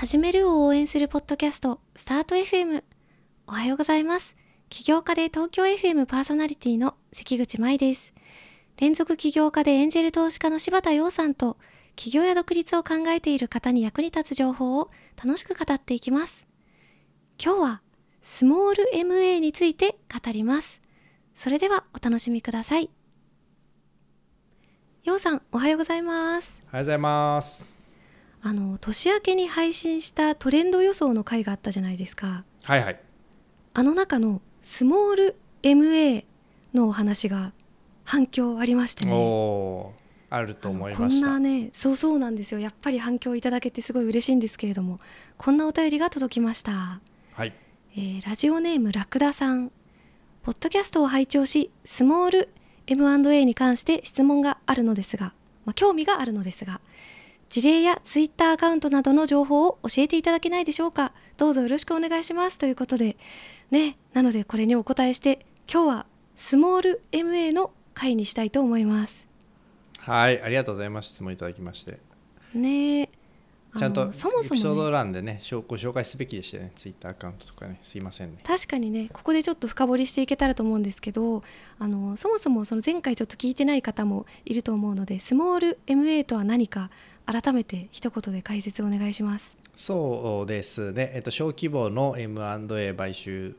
始めるを応援するポッドキャスト、スタート FM。おはようございます。起業家で東京 FM パーソナリティの関口舞です。連続起業家でエンジェル投資家の柴田洋さんと、起業や独立を考えている方に役に立つ情報を楽しく語っていきます。今日は、スモール MA について語ります。それではお楽しみください。ようさん、おはようございます。おはようございます。あの年明けに配信したトレンド予想の回があったじゃないですか。はいはい。あの中のスモール MA のお話が反響ありましてね。おあると思いましこんなねそうそうなんですよ。やっぱり反響いただけてすごい嬉しいんですけれどもこんなお便りが届きました。はい、えー、ラジオネームラクダさん。ポッドキャストを拝聴しスモール M&A に関して質問があるのですが、まあ、興味があるのですが事例やツイッターアカウントなどの情報を教えていただけないでしょうか？どうぞよろしくお願いします。ということでねなのでこれにお答えして今日はスモール MA の回にしたいと思います。はいありがとうございます。質問いただきまして。ねちゃんとそもそも、ね、エピソード欄でねご紹介すべきでしたね。ツイッターアカウントとかねすいませんね。確かにねここでちょっと深掘りしていけたらと思うんですけどあのそもそもその前回ちょっと聞いてない方もいると思うのでスモール MA とは何か改めて一言で解説をお願いします。そうですね、えっと、小規模の M&A 買収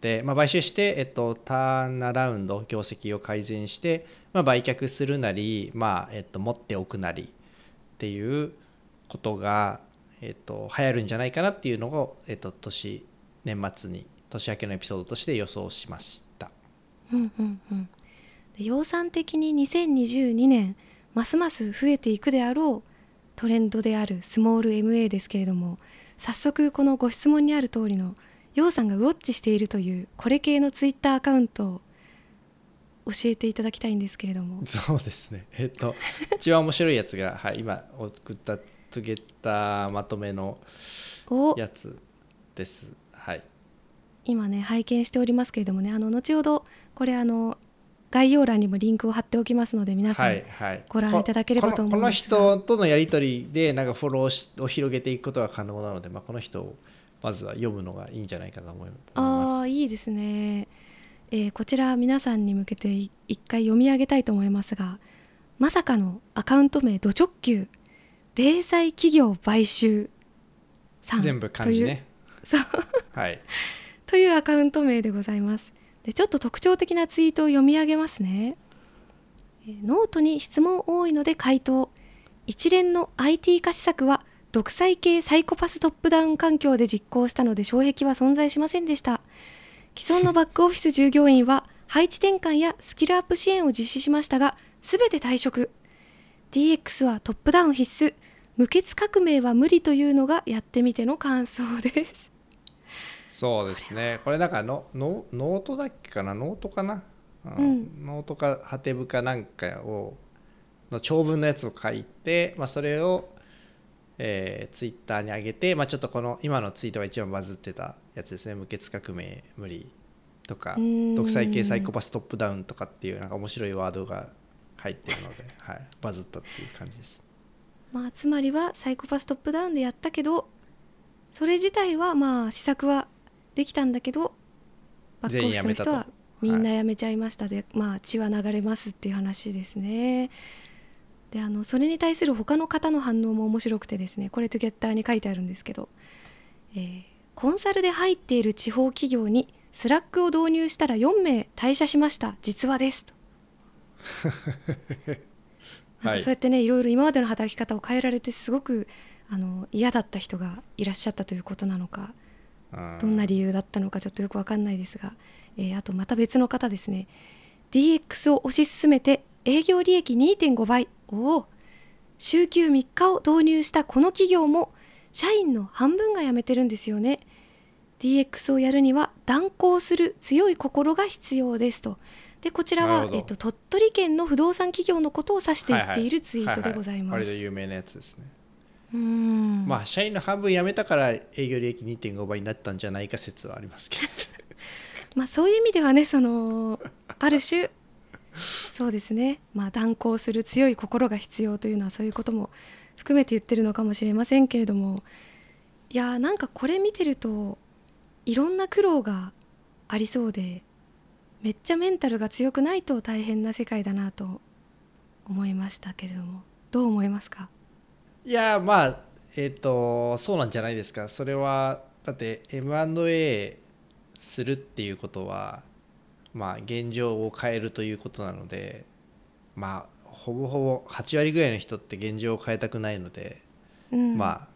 で、まあ、買収して、えっと、ターンアラウンド業績を改善して、まあ、売却するなり、まあえっと、持っておくなりっていうことが、えっと、流行るんじゃないかなっていうのを、えっと、年年末に年明けのエピソードとして予想しました。うんうんうん、養蚕的に2022年ますます増えていくであろうトレンドであるスモール MA ですけれども早速このご質問にある通りのようさんがウォッチしているというこれ系のツイッターアカウントを教えていただきたいんですけれども。そうですね。えっと一番面白いやつが、はい、今送ったトゥゲッターまとめのやつです。はい。今ね拝見しておりますけれどもねあの後ほどこれあの概要欄にもリンクを貼っておきますので皆さんご覧いただければと思います。この人とのやり取りでなんかフォローを広げていくことが可能なので、まあ、この人をまずは読むのがいいんじゃないかと思います。あいいですね、えー、こちら皆さんに向けて一回読み上げたいと思いますがまさかのアカウント名ド直球零細企業買収さん全部漢字ね。そう、はい、というアカウント名でございますでちょっと特徴的なツイートを読み上げますね。ノートに質問多いので回答。一連の IT 化施策は独裁系サイコパストップダウン環境で実行したので障壁は存在しませんでした。既存のバックオフィス従業員は 配置転換やスキルアップ支援を実施しましたが全て退職。DX はトップダウン必須。無血革命は無理というのがやってみての感想です。そうですね。これなんかのノノートだっけかな？ノートかな、うん、ノートかはてブかなんかをの長文のやつを書いて、まあ、それを、えー、ツイッターに上げて、まあ、ちょっとこの今のツイートが一番バズってたやつですね。無血革命無理とか独裁系サイコパストップダウンとかっていうなんか面白いワードが入ってるので、はい、バズったっていう感じです。まあ、つまりはサイコパストップダウンでやったけどそれ自体はまあ施策はできたんだけどバックオフの人はみんな辞めちゃいましたで、はい、まあ血は流れますっていう話ですね。であのそれに対する他の方の反応も面白くてですねこれ Togetter に書いてあるんですけど、えー、コンサルで入っている地方企業に Slack を導入したら4名退社しました実話ですと。なんかそうやってねいろいろ今までの働き方を変えられてすごくあの嫌だった人がいらっしゃったということなのかどんな理由だったのかちょっとよく分かんないですが、えー、あとまた別の方ですね。DX を推し進めて営業利益2.5倍おお週休3日を導入したこの企業も社員の半分が辞めてるんですよね。DX をやるには断行する強い心が必要ですと。でこちらは、えっと、鳥取県の不動産企業のことを指していっているツイートでございます。有名なやつですね。まあ社員の半分辞めたから営業利益2.5倍になったんじゃないか説はありますけど。まあそういう意味ではねそのある種そうですね。まあ断行する強い心が必要というのはそういうことも含めて言ってるのかもしれませんけれども。いやなんかこれ見てるといろんな苦労がありそうでめっちゃメンタルが強くないと大変な世界だなと思いましたけれども。どう思いますか？いやまあえっ、ー、とそうなんじゃないですか。それはだって M&A するっていうことはまあ現状を変えるということなのでまあほぼほぼ8割ぐらいの人って現状を変えたくないので、うん、まあ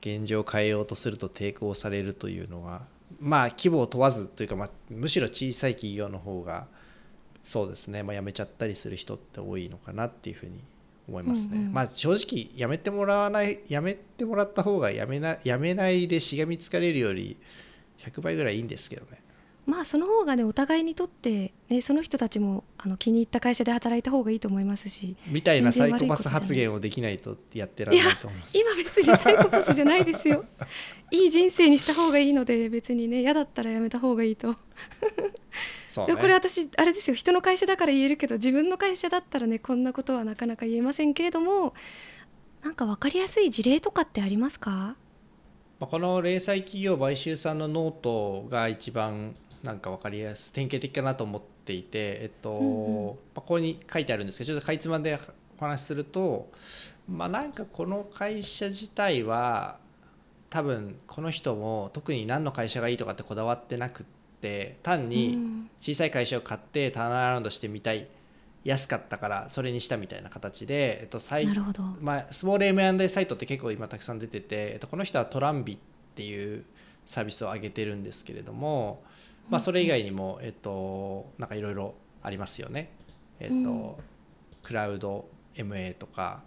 現状を変えようとすると抵抗されるというのはまあ規模を問わずというか、まあ、むしろ小さい企業の方がそうですね、まあ、辞めちゃったりする人って多いのかなっていうふうに思いますね。うんうん、まあ正直辞めてもらわない辞めてもらった方が辞めな辞めないでしがみつかれるより100倍ぐらいいいんですけどね。まあその方がねお互いにとって、ね、その人たちもあの気に入った会社で働いた方がいいと思いますしみたいなサイコパス発言をできないとやってられないと思います今別にサイコパスじゃないですよ。いい人生にした方がいいので別にね嫌だったらやめた方がいいと。そう、ね、これ私あれですよ。人の会社だから言えるけど自分の会社だったらねこんなことはなかなか言えませんけれどもなんか分かりやすい事例とかってありますか？この零細企業買収さんのノートが一番なんか分かりやすい典型的かなと思っていて、えっと、うんうん、まあ、ここに書いてあるんですけどちょっとかいつまんでお話しすると、まあ、なんかこの会社自体は多分この人も特に何の会社がいいとかってこだわってなくって単に小さい会社を買ってターンアラウンドしてみたい安かったからそれにしたみたいな形で、えっと、サイまあ、スモール M&A サイトって結構今たくさん出てて、えっと、この人はトランビっていうサービスを上げてるんですけれども、まあ、それ以外にも、えっと、なんかいろいろありますよね。えっと、うん、クラウド MA とか、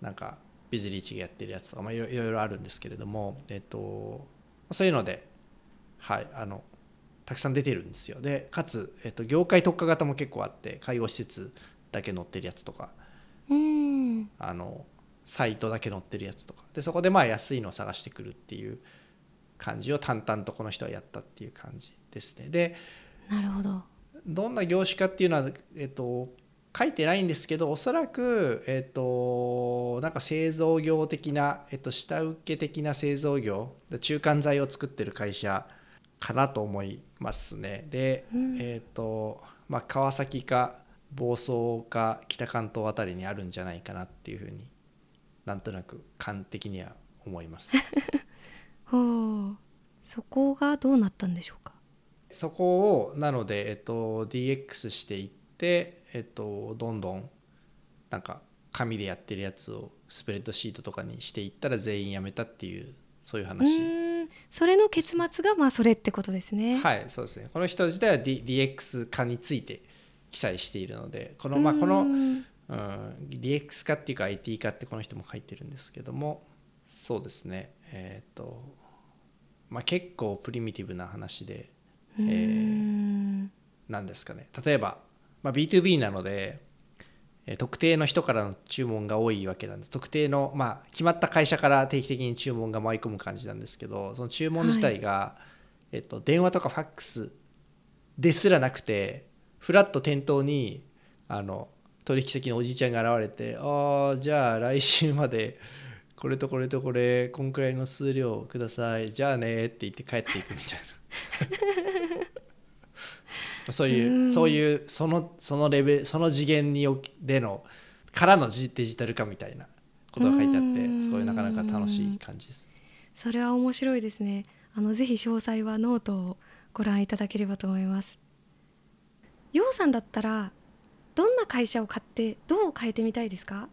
なんかビズリーチがやってるやつとか、まあ、いろいろあるんですけれども、えっと、そういうので、はい、あの、たくさん出てるんですよ。で、かつ、えっと、業界特化型も結構あって、介護施設だけ載ってるやつとか、うん、あの、サイトだけ載ってるやつとか、で、そこでまあ安いのを探してくるっていう感じを淡々とこの人はやったっていう感じですね。でなるほどどんな業種かっていうのは、えっと、書いてないんですけどおそらく、えっと、なんか製造業的な、えっと、下請け的な製造業中間材を作ってる会社かなと思いますね。で、うん、えっとまあ、川崎か房総か北関東あたりにあるんじゃないかなっていうふうになんとなく感的には思います。ほうそこがどうなったんでしょうか？そこをなので、えっと、DX していって、えっと、どんどんなんか紙でやってるやつをスプレッドシートとかにしていったら全員辞めたっていうそういう話。それの結末がまあそれってことですね。はいそうですね。この人自体は、D、DX 化について記載しているのでこのまあこの、うん、DX 化っていうか IT 化ってこの人も書いてるんですけどもそうですね。えっ、ー、とまあ結構プリミティブな話でえー、なんですかね。例えば、まあ、B2B なので特定の人からの注文が多いわけなんです。特定の、まあ、決まった会社から定期的に注文が舞い込む感じなんですけどその注文自体が、はい、えっと、電話とかファックスですらなくてフラット店頭にあの取引先のおじいちゃんが現れて「ああじゃあ来週までこれとこれとこれこんくらいの数量ください。じゃあね」って言って帰っていくみたいな。そういう、そういうそのそのレベルその次元にでのからのデジタル化みたいなことが書いてあってすごいなかなか楽しい感じです。それは面白いですね。あのぜひ詳細はノートをご覧いただければと思います。ようさんだったらどんな会社を買ってどう変えてみたいですか？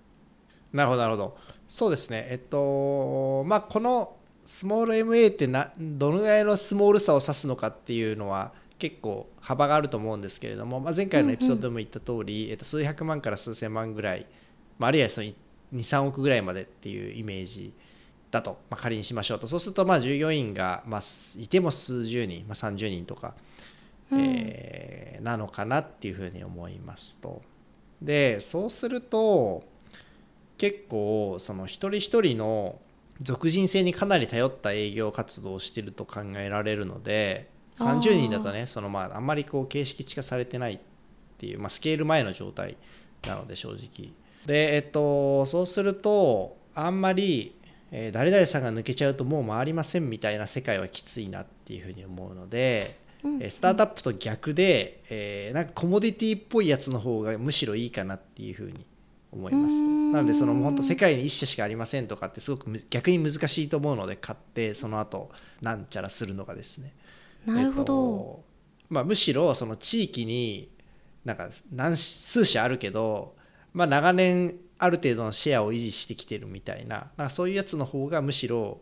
なるほどなるほどそうですねえっとまあこのスモール MA ってなどのぐらいのスモールさを指すのかっていうのは結構幅があると思うんですけれども、まあ、前回のエピソードでも言った通り、うんうん、えっと、数百万から数千万ぐらい、まあ、あるいはその23億ぐらいまでっていうイメージだと、まあ、仮にしましょうと。そうするとまあ従業員が、まあ、いても数十人、まあ、30人とか、うん、えー、なのかなっていうふうに思いますと。でそうすると結構その一人一人の俗人性にかなり頼った営業活動をしていると考えられるので30人だとねそのまああんまりこう形式地化されてないっていう、まあ、スケール前の状態なので正直。でえっとそうするとあんまりえー、誰々さんが抜けちゃうともう回りませんみたいな世界はきついなっていうふうに思うので、うん、スタートアップと逆で、えー、なんかコモディティっぽいやつの方がむしろいいかなっていうふうに思います。なのでその本当世界に1社しかありませんとかってすごく逆に難しいと思うので買ってその後なんちゃらするのがですね。なるほど、えっとまあ、むしろその地域になんか何数社あるけど、まあ、長年ある程度のシェアを維持してきてるみたいななんかそういうやつの方がむしろ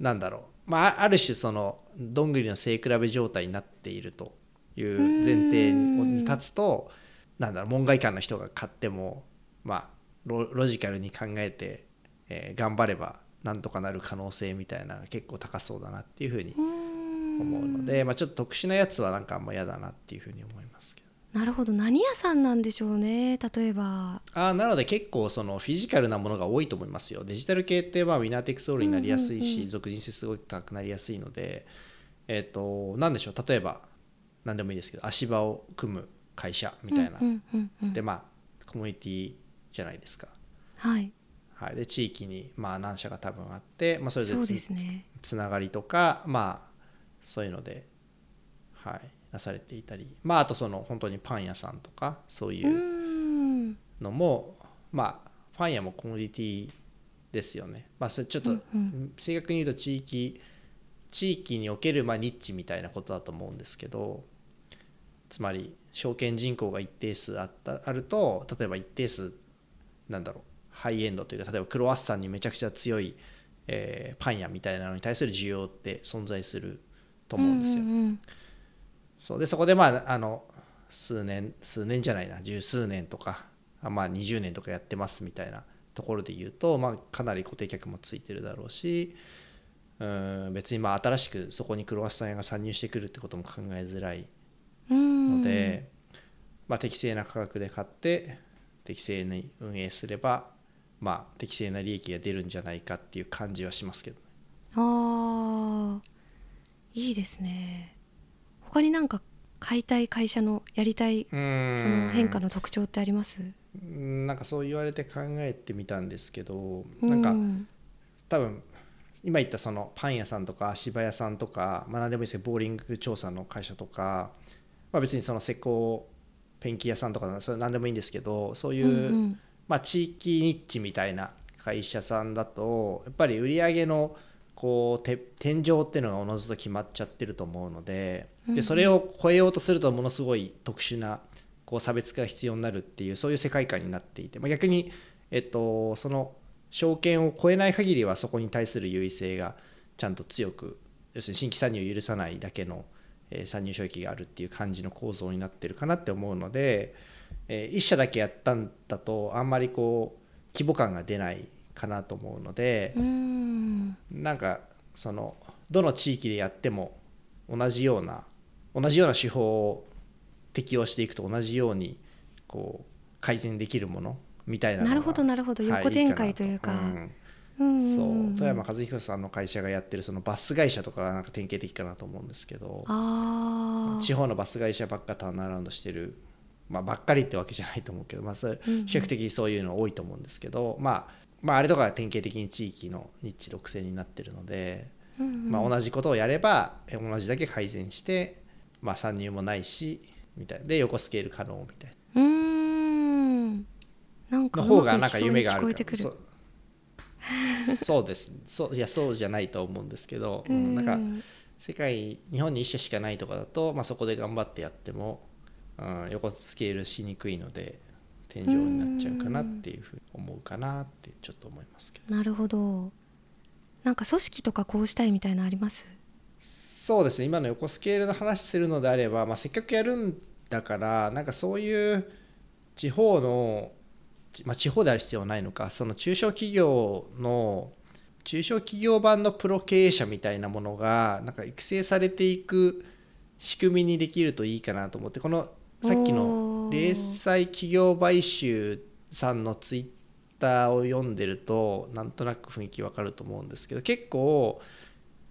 なんだろう、まあ、ある種そのどんぐりの背比べ状態になっているという前提に立つとなんだろう門外漢の人が買ってもまあロジカルに考えて、えー、頑張ればなんとかなる可能性みたいな結構高そうだなっていうふうに思うので、まあ、ちょっと特殊なやつはなんかあんま嫌だなっていうふうに思いますけど。なるほど。何屋さんなんでしょうね例えば。あなので結構そのフィジカルなものが多いと思いますよ。デジタル系ってまあウィナーテクスオールになりやすいし、属人性すごく高くなりやすいのでえっ、ー、と何でしょう。例えば何でもいいですけど足場を組む会社みたいな、でまあコミュニティじゃないですか。はい、はい、で地域にまあ何社が多分あって、まあ、それでつ,、ね、つながりとかまあそういうのではい。なされていたり。まああとその本当にパン屋さんとかそういうのもまあパン屋もコモディティですよね。まあそれちょっと正確に言うと地域地域におけるまあニッチみたいなことだと思うんですけどつまり証券人口が一定数あったあると例えば一定数なんだろうハイエンドというか例えばクロワッサンにめちゃくちゃ強い、えー、パン屋みたいなのに対する需要って存在すると思うんですよ。うんうんうん、そう。でそこでまああの数年数年じゃないな十数年とかまあ20年とかやってますみたいなところで言うと、まあ、かなり固定客もついてるだろうしうん別にまあ新しくそこにクロワッサン屋が参入してくるってことも考えづらいので、まあ、適正な価格で買って適正に運営すれば、まあ、適正な利益が出るんじゃないかっていう感じはしますけど、ね、あいいですね。他になんか買いたい会社のやりたいその変化の特徴ってあります？なんかそう言われて考えてみたんですけどなんか多分今言ったそのパン屋さんとか足場屋さんとか、まあ、何でもいいですけどボーリング調査の会社とか、まあ、別にその施工ペンキ屋さんとかそれ何でもいいんですけどそういう、うんうん、まあ、地域ニッチみたいな会社さんだとやっぱり売り上げのこう天井っていうのがおのずと決まっちゃってると思うのででそれを超えようとするとものすごい特殊なこう差別化が必要になるっていうそういう世界観になっていて、まあ、逆に、えっと、その証券を超えない限りはそこに対する優位性がちゃんと強く要するに新規参入を許さないだけの、えー、参入障壁があるっていう感じの構造になってるかなって思うので、えー、1社だけやったんだとあんまりこう規模感が出ないかなと思うのでなんかそのどの地域でやっても同じような同じような手法を適用していくと同じようにこう改善できるものみたいななるほどなるほど。横展開というか。そう。富山和彦さんの会社がやってるそのバス会社とかがなんか典型的かなと思うんですけど地方のバス会社ばっかターンアラウンドしてる、まあ、ばっかりってわけじゃないと思うけど、まあ、そ比較的そういうの多いと思うんですけど、まあ、まあ、あれとかが典型的に地域のニッチ独占になってるので、うんうん、まあ、同じことをやれば同じだけ改善して、まあ、参入もないしみたいで横スケール可能みたいな。うん。なんかの方がなんか夢があるからそ そうです。そういやそうじゃないと思うんですけど、うん、なんか世界日本に1社しかないとかだと、まあ、そこで頑張ってやっても、うん、横スケールしにくいので天井になっちゃうかなっていうふうに思うかなってちょっと思いますけど。なるほど。なんか組織とかこうしたいみたいなあります？そうですね。今の横スケールの話するのであれば、まあ、せっかくやるんだからなんかそういう地方の、まあ、地方である必要はないのかその中小企業の中小企業版のプロ経営者みたいなものがなんか育成されていく仕組みにできるといいかなと思ってこのさっきの零細企業買収さんのツイッターを読んでるとなんとなく雰囲気わかると思うんですけど結構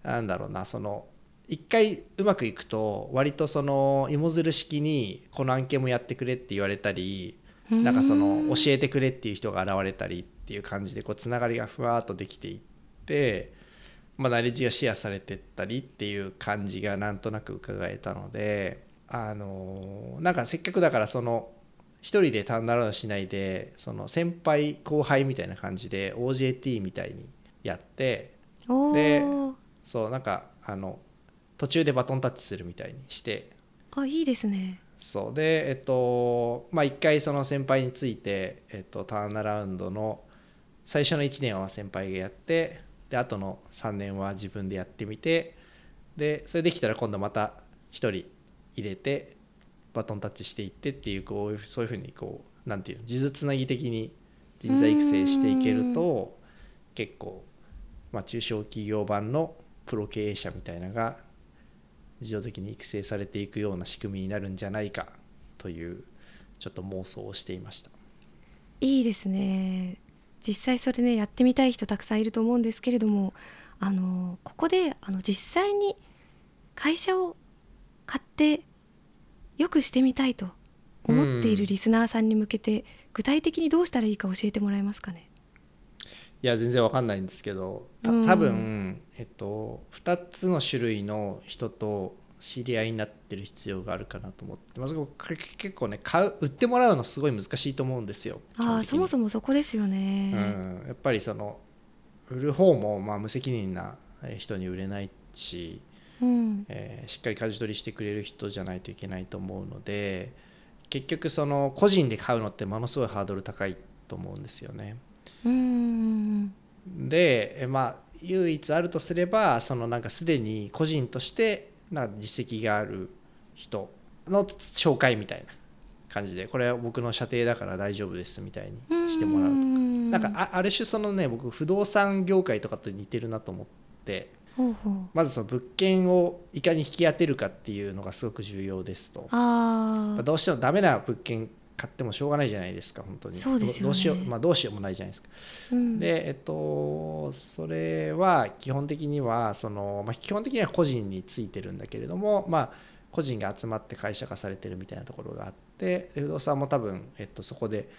なんだろうなその一回うまくいくと割とその芋づる式にこの案件もやってくれって言われたりなんかその教えてくれっていう人が現れたりっていう感じでこうつながりがふわっとできていって、まあ、ナレッジがシェアされてったりっていう感じがなんとなく伺えたのであのなんかせっかくだからその一人で単なるしないでその先輩後輩みたいな感じで OJT みたいにやってでそうなんかあの途中でバトンタッチするみたいにしてあいいですねそう。でえっとまあ一回その先輩について、えっと、ターンアラウンドの最初の1年は先輩がやってで後の3年は自分でやってみてでそれできたら今度また1人入れてバトンタッチしていってっていうこうそういうふうにこうなんていうの数珠つなぎ的に人材育成していけると結構、まあ、中小企業版のプロ経営者みたいなのが自動的に育成されていくような仕組みになるんじゃないかというちょっと妄想をしていました。いいですね。実際それねやってみたい人たくさんいると思うんですけれどもあのここであの実際に会社を買ってよくしてみたいと思っているリスナーさんに向けて、具体的にどうしたらいいか教えてもらえますかね？いや全然わかんないんですけどた多分、えっと、2つの種類の人と知り合いになってる必要があるかなと思って。まず結構ね買う売ってもらうのすごい難しいと思うんですよ。あそもそもそこですよね、うん、やっぱりその売る方もまあ無責任な人に売れないし、うん。えー、しっかり舵取りしてくれる人じゃないといけないと思うので結局その個人で買うのってものすごいハードル高いと思うんですよね。うんでまあ唯一あるとすればそのなんかすでに個人としてな実績がある人の紹介みたいな感じでこれは僕の射程だから大丈夫ですみたいにしてもらうとか。なんかある種そのね僕不動産業界とかと似てるなと思ってまずその物件をいかに引き当てるかっていうのがすごく重要ですと。どうしてもダメな物件買ってもしょうがないじゃないですか本当に。そうですよ、ね、どうしようまあどうしようもないじゃないですか、うん、でえっとそれは基本的にはその、まあ、基本的には個人についてるんだけれどもまあ個人が集まって会社化されてるみたいなところがあって不動産も多分、えっと、そこで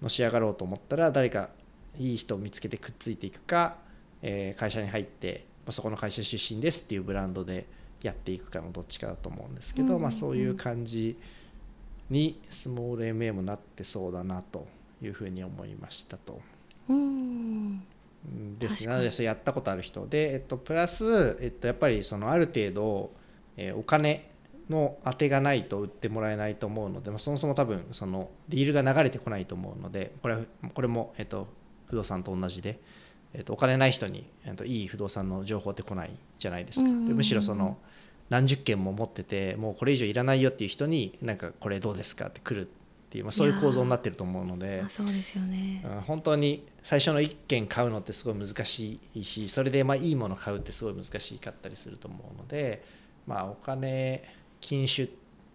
のし上がろうと思ったら誰かいい人を見つけてくっついていくか、えー、会社に入って、まあ、そこの会社出身ですっていうブランドでやっていくかのどっちかだと思うんですけど、うんうんうん、まあ、そういう感じにスモール MA もなってそうだなというふうに思いましたと。うんですなのでやったことある人で、えっと、プラス、えっと、やっぱりそのある程度、えー、お金の当てがないと売ってもらえないと思うので、まあ、そもそも多分そのディールが流れてこないと思うのでこれこれも、えっと、不動産と同じで、えっと、お金ない人に、えっと、いい不動産の情報ってこないじゃないですか。でむしろその何十件も持っててもうこれ以上いらないよっていう人になんかこれどうですかって来るっていう、まあ、そういう構造になってると思うのでそうですよね、うん、本当に最初の1件買うのってすごい難しいしそれでまあいいもの買うってすごい難しかったりすると思うので、まあ、お金禁酒っ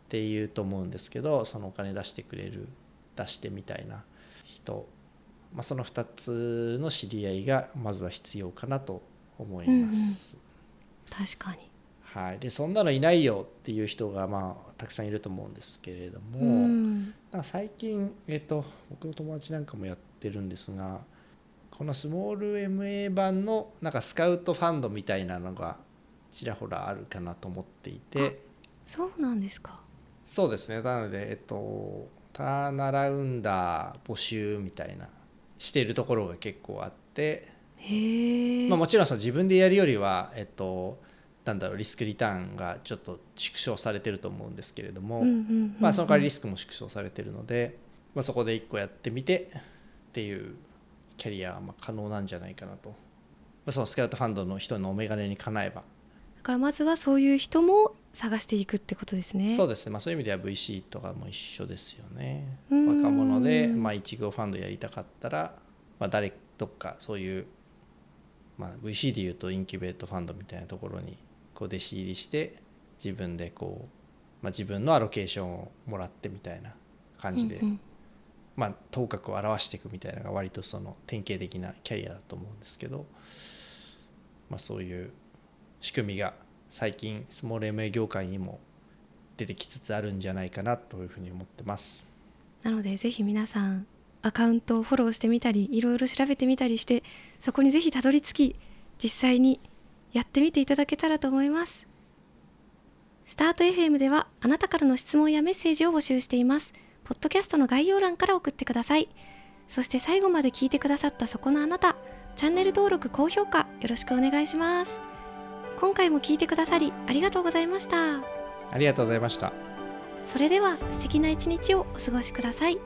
ていうと思うんですけどそのお金出してくれる出してみたいな人、まあ、その2つの知り合いがまずは必要かなと思います。うんうん、確かにはい、でそんなのいないよっていう人がまあたくさんいると思うんですけれども、うん、なんか最近、えーと、僕の友達なんかもやってるんですがこのスモール MA 版のなんかスカウトファンドみたいなのがちらほらあるかなと思っていて。そうなんですか。そうですね。なのでえっとターナラウンダー募集みたいなしているところが結構あって。へまあ、もちろんその自分でやるよりは、えっと、なんだろうリスクリターンがちょっと縮小されてると思うんですけれども、まあ、その代わりリスクも縮小されてるので、まあ、そこで1個やってみてっていうキャリアはまあ可能なんじゃないかなと、まあ、そのスカウトファンドの人のお眼鏡にかなえば。だからまずはそういう人も探していくってことですね。そうですね、まあ、そういう意味では VC とかも一緒ですよね。若者で、まあ、1号ファンドやりたかったら、まあ、誰どっかそういう、まあ、VC でいうとインキュベートファンドみたいなところにこう弟子入りして自分でこう、まあ、自分のアロケーションをもらってみたいな感じで、うんうん、まあ、頭角を表していくみたいなのが割とその典型的なキャリアだと思うんですけど、まあ、そういう仕組みが最近スモール MA 業界にも出てきつつあるんじゃないかなというふうに思ってます。なのでぜひ皆さんアカウントをフォローしてみたりいろいろ調べてみたりしてそこにぜひたどり着き実際にやってみていただけたらと思います。スタート FM ではあなたからの質問やメッセージを募集しています。ポッドキャストの概要欄から送ってください。そして最後まで聞いてくださったそこのあなたチャンネル登録高評価よろしくお願いします。今回も聞いてくださりありがとうございました。ありがとうございました。それでは素敵な一日をお過ごしください